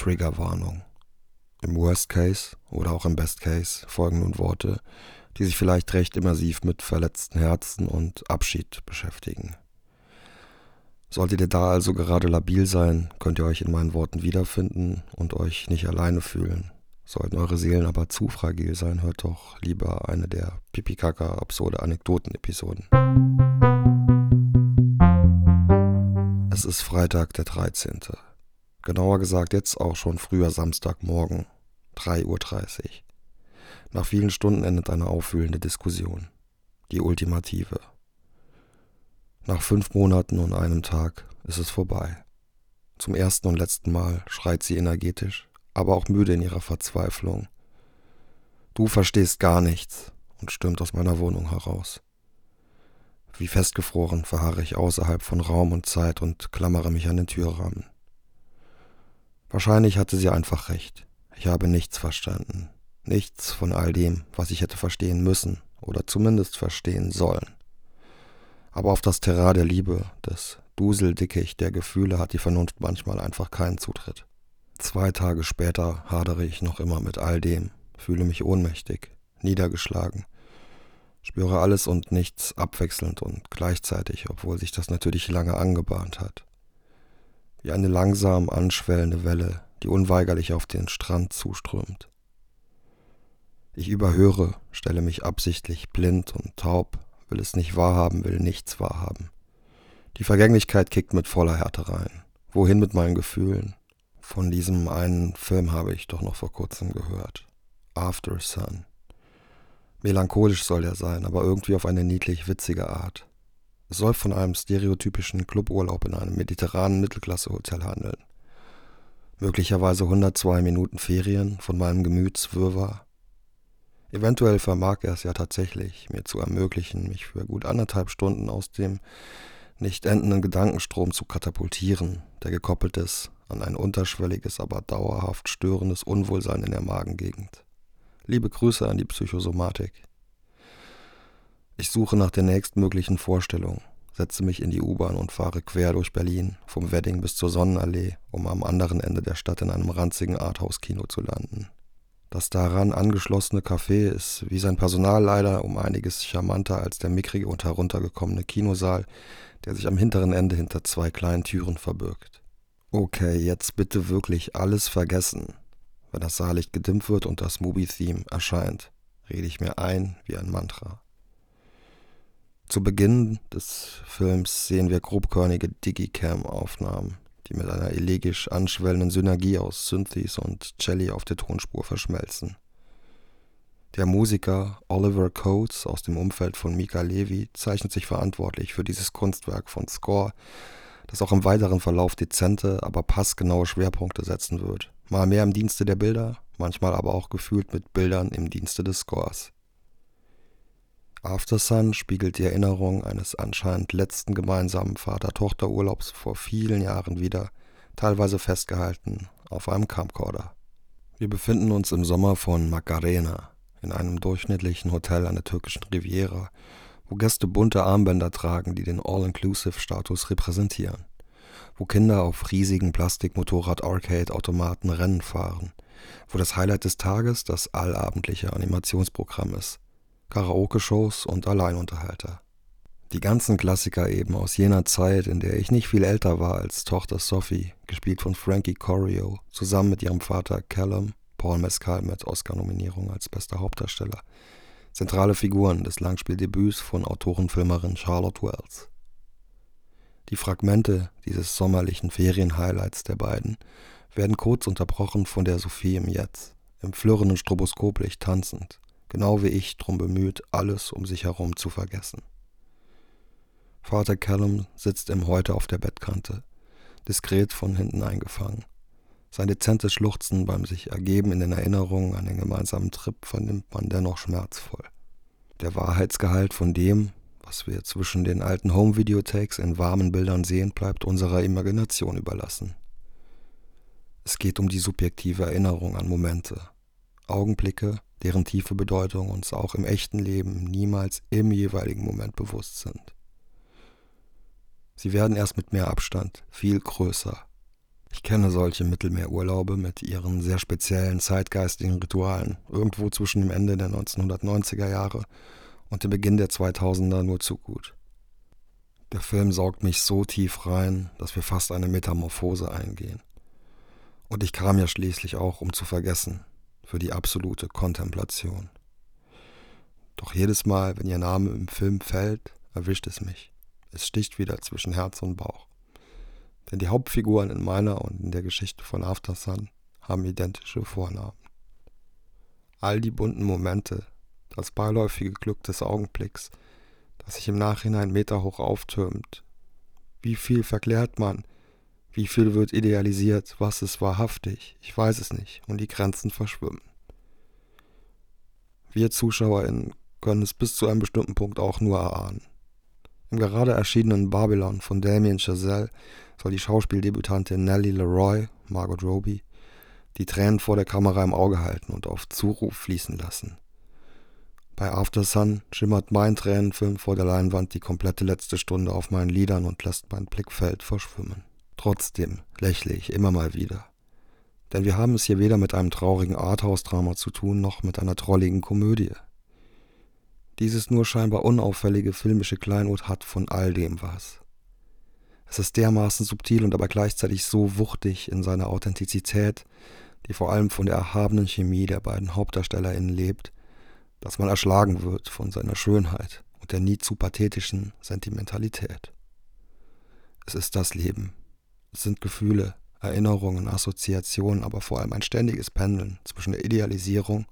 Triggerwarnung. Im Worst Case oder auch im Best Case folgen nun Worte, die sich vielleicht recht immersiv mit verletzten Herzen und Abschied beschäftigen. Solltet ihr da also gerade labil sein, könnt ihr euch in meinen Worten wiederfinden und euch nicht alleine fühlen. Sollten eure Seelen aber zu fragil sein, hört doch lieber eine der pipikaka absurde Anekdoten-Episoden. Es ist Freitag, der 13. Genauer gesagt jetzt auch schon früher Samstagmorgen, 3.30 Uhr. Nach vielen Stunden endet eine aufwühlende Diskussion. Die ultimative. Nach fünf Monaten und einem Tag ist es vorbei. Zum ersten und letzten Mal schreit sie energetisch, aber auch müde in ihrer Verzweiflung. Du verstehst gar nichts und stürmt aus meiner Wohnung heraus. Wie festgefroren verharre ich außerhalb von Raum und Zeit und klammere mich an den Türrahmen. Wahrscheinlich hatte sie einfach recht. Ich habe nichts verstanden. Nichts von all dem, was ich hätte verstehen müssen oder zumindest verstehen sollen. Aber auf das Terrain der Liebe, des Duseldickicht der Gefühle hat die Vernunft manchmal einfach keinen Zutritt. Zwei Tage später hadere ich noch immer mit all dem, fühle mich ohnmächtig, niedergeschlagen, spüre alles und nichts abwechselnd und gleichzeitig, obwohl sich das natürlich lange angebahnt hat. Wie eine langsam anschwellende Welle, die unweigerlich auf den Strand zuströmt. Ich überhöre, stelle mich absichtlich blind und taub, will es nicht wahrhaben, will nichts wahrhaben. Die Vergänglichkeit kickt mit voller Härte rein. Wohin mit meinen Gefühlen? Von diesem einen Film habe ich doch noch vor kurzem gehört. After Sun. Melancholisch soll er sein, aber irgendwie auf eine niedlich witzige Art. Es soll von einem stereotypischen Cluburlaub in einem mediterranen Mittelklasse-Hotel handeln. Möglicherweise 102 Minuten Ferien von meinem Gemütswirrwarr, Eventuell vermag er es ja tatsächlich, mir zu ermöglichen, mich für gut anderthalb Stunden aus dem nicht endenden Gedankenstrom zu katapultieren, der gekoppelt ist an ein unterschwelliges, aber dauerhaft störendes Unwohlsein in der Magengegend. Liebe Grüße an die Psychosomatik. Ich suche nach der nächstmöglichen Vorstellung, setze mich in die U-Bahn und fahre quer durch Berlin, vom Wedding bis zur Sonnenallee, um am anderen Ende der Stadt in einem ranzigen Arthouse-Kino zu landen. Das daran angeschlossene Café ist wie sein Personal leider um einiges charmanter als der mickrige und heruntergekommene Kinosaal, der sich am hinteren Ende hinter zwei kleinen Türen verbirgt. Okay, jetzt bitte wirklich alles vergessen. Wenn das Saallicht gedimmt wird und das Movie-Theme erscheint, rede ich mir ein wie ein Mantra. Zu Beginn des Films sehen wir grobkörnige Digicam-Aufnahmen, die mit einer elegisch anschwellenden Synergie aus Synthes und Celli auf der Tonspur verschmelzen. Der Musiker Oliver Coates aus dem Umfeld von Mika Levi zeichnet sich verantwortlich für dieses Kunstwerk von Score, das auch im weiteren Verlauf dezente, aber passgenaue Schwerpunkte setzen wird. Mal mehr im Dienste der Bilder, manchmal aber auch gefühlt mit Bildern im Dienste des Scores. After Sun spiegelt die Erinnerung eines anscheinend letzten gemeinsamen Vater-Tochter-Urlaubs vor vielen Jahren wieder, teilweise festgehalten auf einem Camcorder. Wir befinden uns im Sommer von Macarena, in einem durchschnittlichen Hotel an der türkischen Riviera, wo Gäste bunte Armbänder tragen, die den All-Inclusive-Status repräsentieren, wo Kinder auf riesigen Plastikmotorrad-Arcade-Automaten Rennen fahren, wo das Highlight des Tages das allabendliche Animationsprogramm ist, Karaoke-Shows und Alleinunterhalter. Die ganzen Klassiker eben aus jener Zeit, in der ich nicht viel älter war als Tochter Sophie, gespielt von Frankie Corio, zusammen mit ihrem Vater Callum, Paul Mescal mit Oscar-Nominierung als bester Hauptdarsteller. Zentrale Figuren des Langspieldebüts von Autorenfilmerin Charlotte Wells. Die Fragmente dieses sommerlichen Ferienhighlights der beiden werden kurz unterbrochen von der Sophie im Jetzt, im flirrenden Stroboskoplicht tanzend, genau wie ich drum bemüht, alles um sich herum zu vergessen. Vater Callum sitzt im Heute auf der Bettkante, diskret von hinten eingefangen. Sein dezentes Schluchzen beim sich ergeben in den Erinnerungen an den gemeinsamen Trip vernimmt man dennoch schmerzvoll. Der Wahrheitsgehalt von dem, was wir zwischen den alten Home-Videotakes in warmen Bildern sehen, bleibt unserer Imagination überlassen. Es geht um die subjektive Erinnerung an Momente, Augenblicke, deren tiefe Bedeutung uns auch im echten Leben niemals im jeweiligen Moment bewusst sind. Sie werden erst mit mehr Abstand viel größer, Ich kenne solche Mittelmeerurlaube mit ihren sehr speziellen zeitgeistigen Ritualen, irgendwo zwischen dem Ende der 1990er Jahre und dem Beginn der 2000er nur zu gut. Der Film saugt mich so tief rein, dass wir fast eine Metamorphose eingehen. Und ich kam ja schließlich auch, um zu vergessen, für die absolute Kontemplation. Doch jedes Mal, wenn ihr Name im Film fällt, erwischt es mich. Es sticht wieder zwischen Herz und Bauch. Denn die Hauptfiguren in meiner und in der Geschichte von After Sun haben identische Vornamen. All die bunten Momente, das beiläufige Glück des Augenblicks, das sich im Nachhinein meterhoch auftürmt. Wie viel verklärt man? Wie viel wird idealisiert? Was ist wahrhaftig? Ich weiß es nicht. Und die Grenzen verschwimmen. Wir ZuschauerInnen können es bis zu einem bestimmten Punkt auch nur erahnen. Im gerade erschienenen Babylon von Damien Chazelle soll die Schauspieldebütantin Nellie Leroy, Margot Robbie, die Tränen vor der Kamera im Auge halten und auf Zuruf fließen lassen. Bei After Sun schimmert mein Tränenfilm vor der Leinwand die komplette letzte Stunde auf meinen Lidern und lässt mein Blickfeld verschwimmen. Trotzdem lächle ich immer mal wieder. Denn wir haben es hier weder mit einem traurigen Arthouse-Drama zu tun, noch mit einer trolligen Komödie. Dieses nur scheinbar unauffällige filmische Kleinod hat von all dem was. Es ist dermaßen subtil und aber gleichzeitig so wuchtig in seiner Authentizität, die vor allem von der erhabenen Chemie der beiden HauptdarstellerInnen lebt, dass man erschlagen wird von seiner Schönheit und der nie zu pathetischen Sentimentalität. Es ist das Leben. Es sind Gefühle, Erinnerungen, Assoziationen, aber vor allem ein ständiges Pendeln zwischen der Idealisierung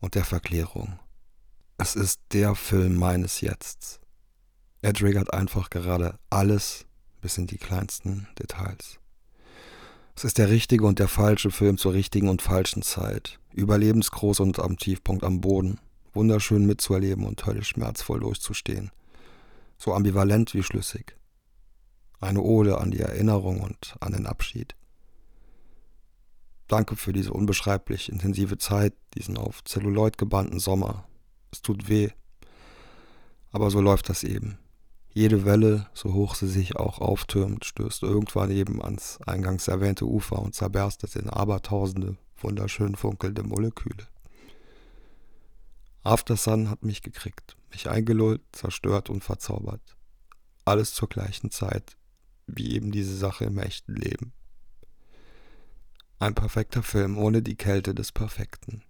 und der Verklärung. Es ist der Film meines Jetzts. Er triggert einfach gerade alles bis in die kleinsten Details. Es ist der richtige und der falsche Film zur richtigen und falschen Zeit. Überlebensgroß und am Tiefpunkt am Boden. Wunderschön mitzuerleben und höllisch schmerzvoll durchzustehen. So ambivalent wie schlüssig. Eine Ode an die Erinnerung und an den Abschied. Danke für diese unbeschreiblich intensive Zeit, diesen auf Zelluloid gebannten Sommer, es tut weh. Aber so läuft das eben. Jede Welle, so hoch sie sich auch auftürmt, stößt irgendwann eben ans eingangs erwähnte Ufer und zerberstet in abertausende wunderschön funkelnde Moleküle. After Sun hat mich gekriegt, mich eingelullt, zerstört und verzaubert. Alles zur gleichen Zeit, wie eben diese Sache im echten Leben. Ein perfekter Film ohne die Kälte des Perfekten.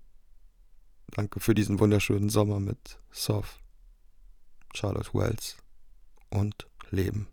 Danke für diesen wunderschönen Sommer mit Soft, Charlotte Wells und Leben.